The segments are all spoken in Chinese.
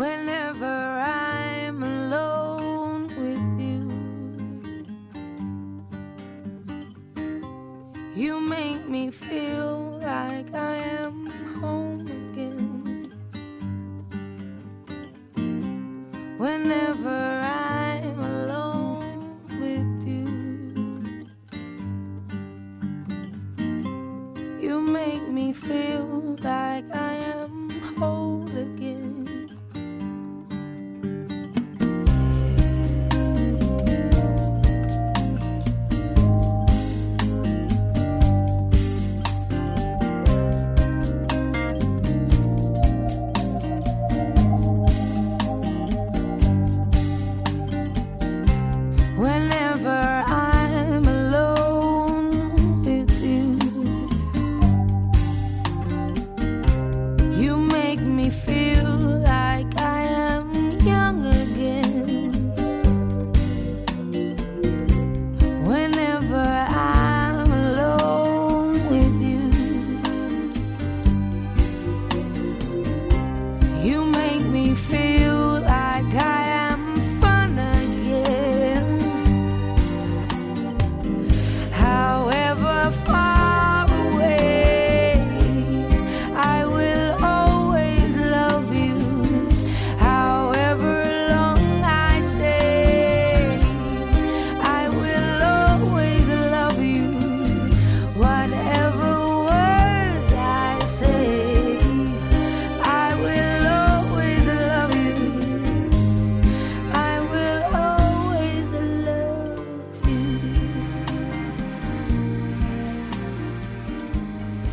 whenever I'm alone with you. You make me feel like I am home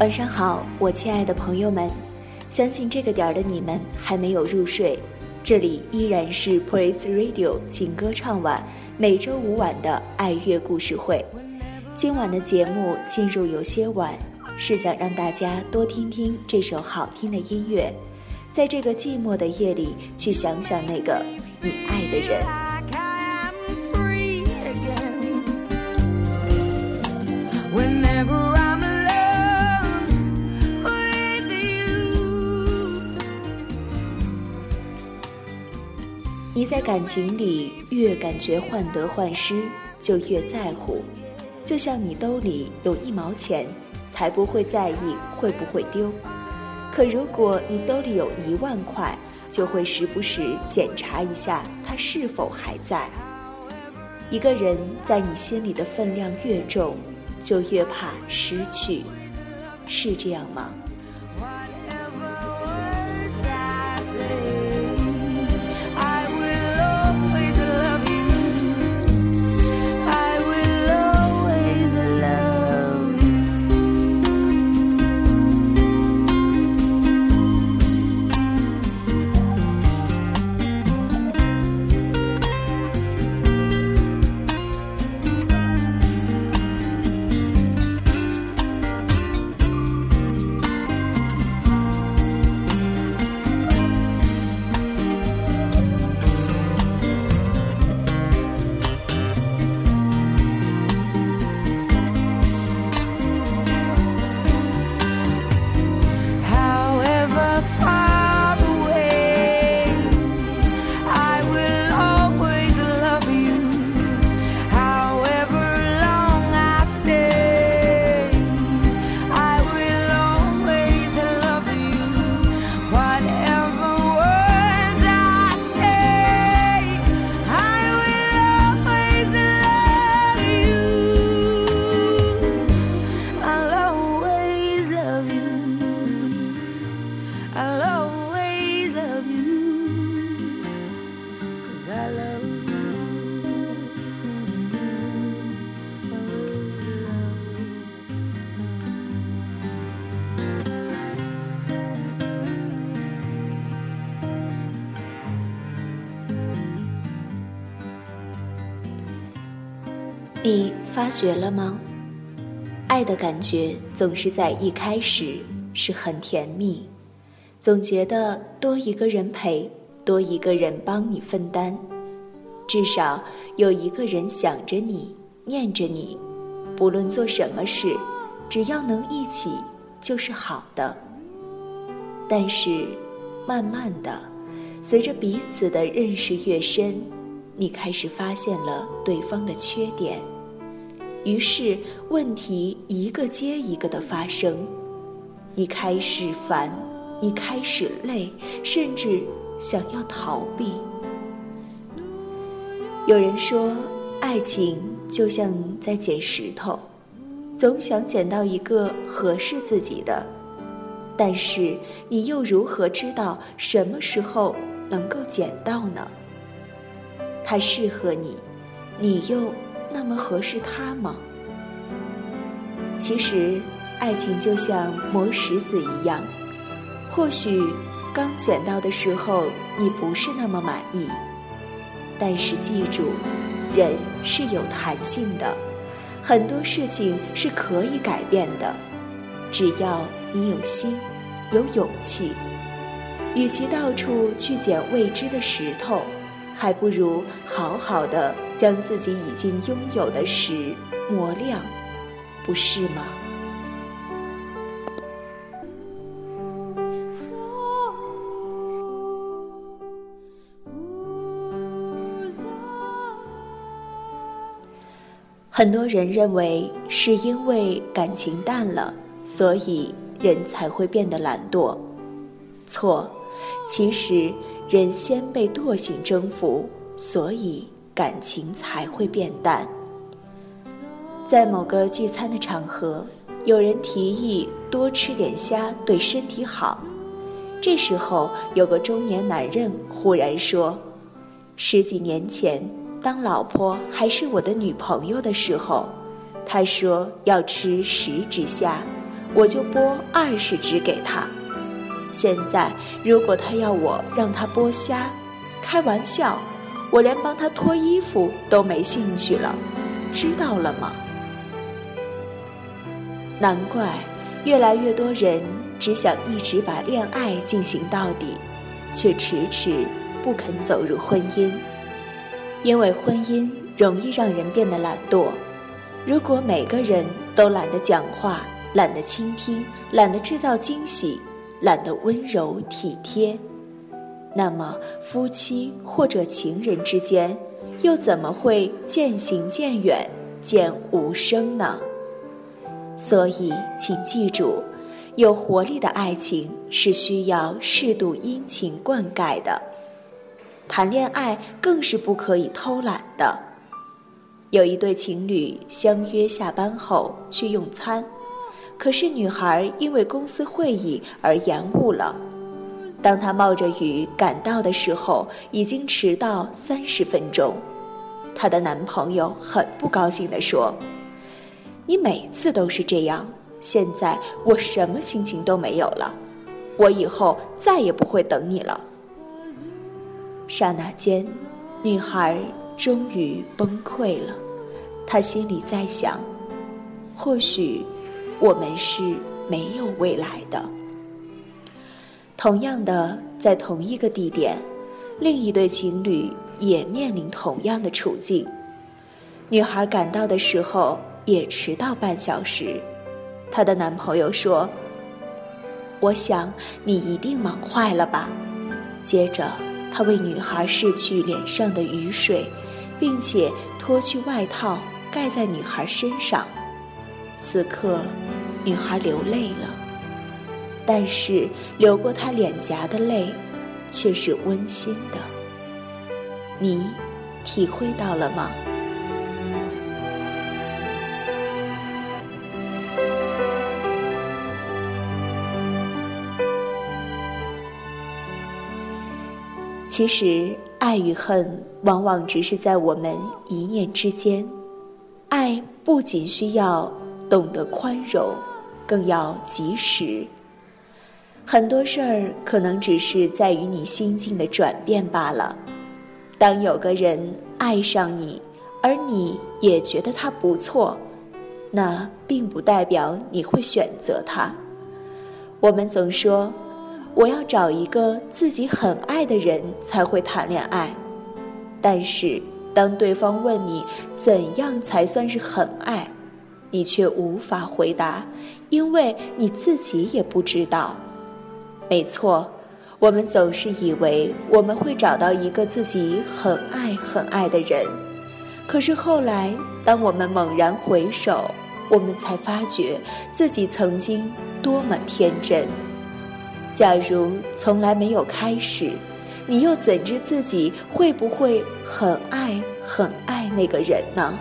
晚上好，我亲爱的朋友们，相信这个点儿的你们还没有入睡，这里依然是 Praise Radio 情歌唱晚，每周五晚的爱乐故事会。今晚的节目进入有些晚，是想让大家多听听这首好听的音乐，在这个寂寞的夜里去想想那个你爱的人。在感情里越感觉患得患失，就越在乎。就像你兜里有一毛钱，才不会在意会不会丢。可如果你兜里有一万块，就会时不时检查一下它是否还在。一个人在你心里的分量越重，就越怕失去，是这样吗？发觉了吗？爱的感觉总是在一开始是很甜蜜，总觉得多一个人陪，多一个人帮你分担，至少有一个人想着你，念着你，不论做什么事，只要能一起就是好的。但是，慢慢的，随着彼此的认识越深，你开始发现了对方的缺点，于是问题一个接一个的发生，你开始烦，你开始累，甚至想要逃避。有人说，爱情就像在捡石头，总想捡到一个合适自己的，但是你又如何知道什么时候？能够捡到呢？他适合你，你又那么合适他吗？其实，爱情就像磨石子一样，或许刚捡到的时候你不是那么满意，但是记住，人是有弹性的，很多事情是可以改变的，只要你有心，有勇气。与其到处去捡未知的石头，还不如好好的将自己已经拥有的石磨亮，不是吗？很多人认为是因为感情淡了，所以人才会变得懒惰，错。其实，人先被惰性征服，所以感情才会变淡。在某个聚餐的场合，有人提议多吃点虾对身体好。这时候，有个中年男人忽然说：“十几年前，当老婆还是我的女朋友的时候，她说要吃十只虾，我就剥二十只给她。”现在，如果他要我让他剥虾，开玩笑，我连帮他脱衣服都没兴趣了，知道了吗？难怪，越来越多人只想一直把恋爱进行到底，却迟迟不肯走入婚姻，因为婚姻容易让人变得懒惰。如果每个人都懒得讲话，懒得倾听，懒得制造惊喜。懒得温柔体贴，那么夫妻或者情人之间，又怎么会渐行渐远、渐无声呢？所以，请记住，有活力的爱情是需要适度殷勤灌溉的。谈恋爱更是不可以偷懒的。有一对情侣相约下班后去用餐。可是女孩因为公司会议而延误了。当她冒着雨赶到的时候，已经迟到三十分钟。她的男朋友很不高兴地说：“你每次都是这样，现在我什么心情都没有了。我以后再也不会等你了。”刹那间，女孩终于崩溃了。她心里在想：或许。我们是没有未来的。同样的，在同一个地点，另一对情侣也面临同样的处境。女孩赶到的时候也迟到半小时，她的男朋友说：“我想你一定忙坏了吧。”接着，他为女孩拭去脸上的雨水，并且脱去外套盖在女孩身上。此刻。女孩流泪了，但是流过她脸颊的泪，却是温馨的。你体会到了吗？其实，爱与恨往往只是在我们一念之间。爱不仅需要懂得宽容。更要及时。很多事儿可能只是在于你心境的转变罢了。当有个人爱上你，而你也觉得他不错，那并不代表你会选择他。我们总说，我要找一个自己很爱的人才会谈恋爱。但是，当对方问你怎样才算是很爱？你却无法回答，因为你自己也不知道。没错，我们总是以为我们会找到一个自己很爱很爱的人，可是后来，当我们猛然回首，我们才发觉自己曾经多么天真。假如从来没有开始，你又怎知自己会不会很爱很爱那个人呢？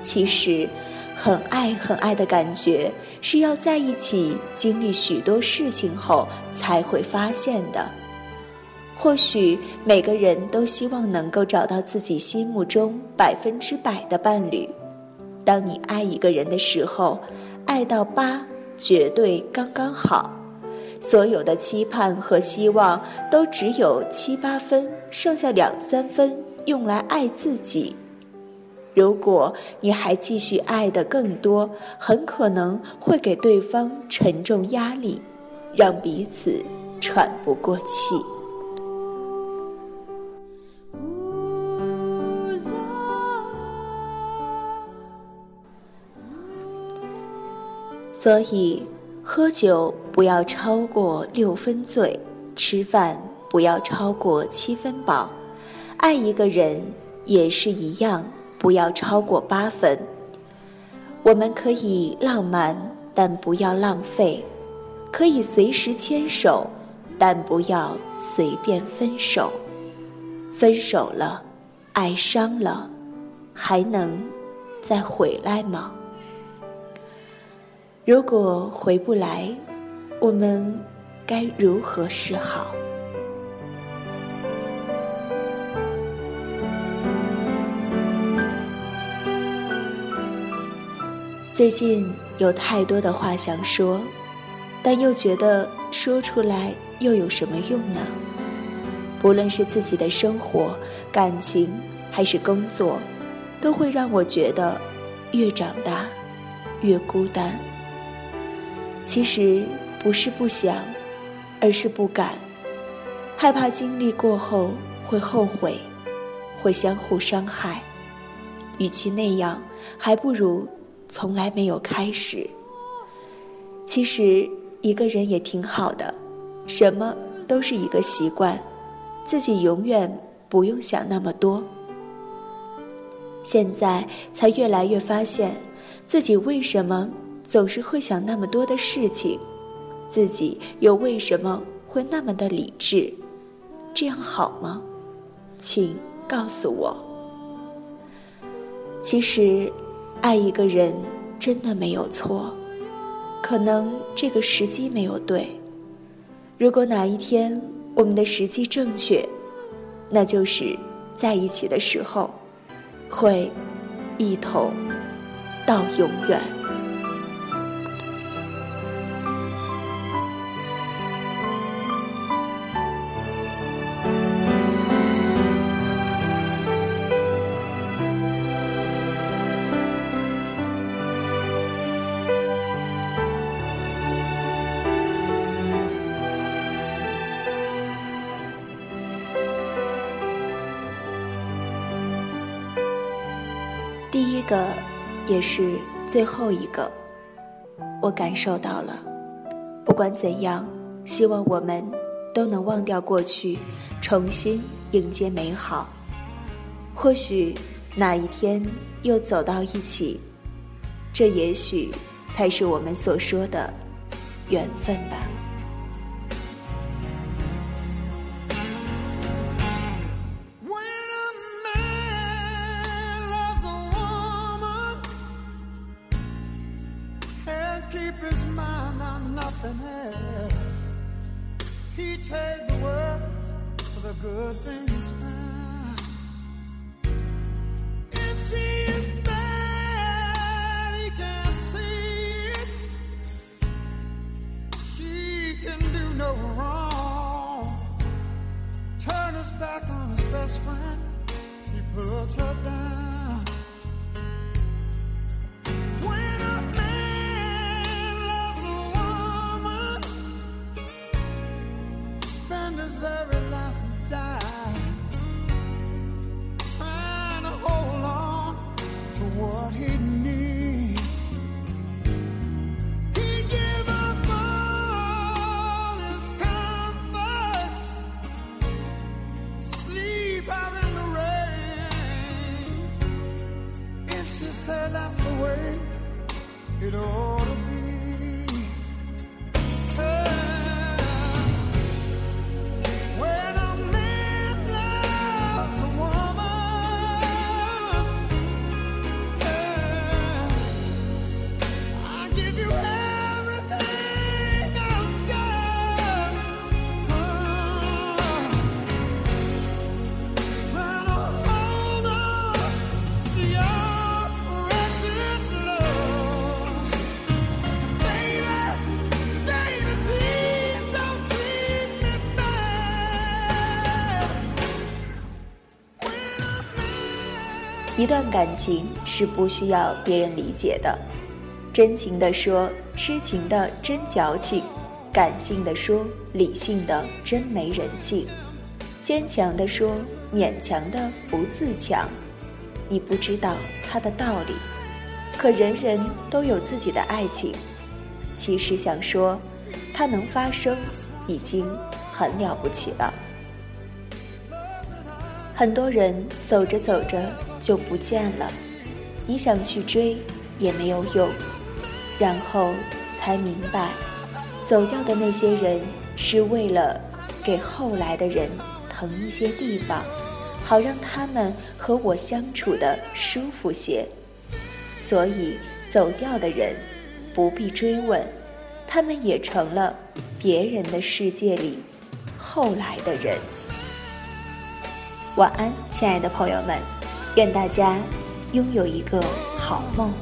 其实。很爱很爱的感觉，是要在一起经历许多事情后才会发现的。或许每个人都希望能够找到自己心目中百分之百的伴侣。当你爱一个人的时候，爱到八绝对刚刚好，所有的期盼和希望都只有七八分，剩下两三分用来爱自己。如果你还继续爱的更多，很可能会给对方沉重压力，让彼此喘不过气。所以，喝酒不要超过六分醉，吃饭不要超过七分饱，爱一个人也是一样。不要超过八分。我们可以浪漫，但不要浪费；可以随时牵手，但不要随便分手。分手了，爱伤了，还能再回来吗？如果回不来，我们该如何是好？最近有太多的话想说，但又觉得说出来又有什么用呢？不论是自己的生活、感情还是工作，都会让我觉得越长大越孤单。其实不是不想，而是不敢，害怕经历过后会后悔，会相互伤害。与其那样，还不如。从来没有开始。其实一个人也挺好的，什么都是一个习惯，自己永远不用想那么多。现在才越来越发现，自己为什么总是会想那么多的事情，自己又为什么会那么的理智？这样好吗？请告诉我。其实。爱一个人真的没有错，可能这个时机没有对。如果哪一天我们的时机正确，那就是在一起的时候，会一同到永远。也是最后一个，我感受到了。不管怎样，希望我们都能忘掉过去，重新迎接美好。或许哪一天又走到一起，这也许才是我们所说的缘分吧。good things. 一段感情是不需要别人理解的，真情的说，痴情的真矫情，感性的说，理性的真没人性，坚强的说，勉强的不自强。你不知道他的道理，可人人都有自己的爱情。其实想说，它能发生，已经很了不起了。很多人走着走着就不见了，你想去追也没有用，然后才明白，走掉的那些人是为了给后来的人腾一些地方，好让他们和我相处的舒服些。所以走掉的人不必追问，他们也成了别人的世界里后来的人。晚安，亲爱的朋友们，愿大家拥有一个好梦。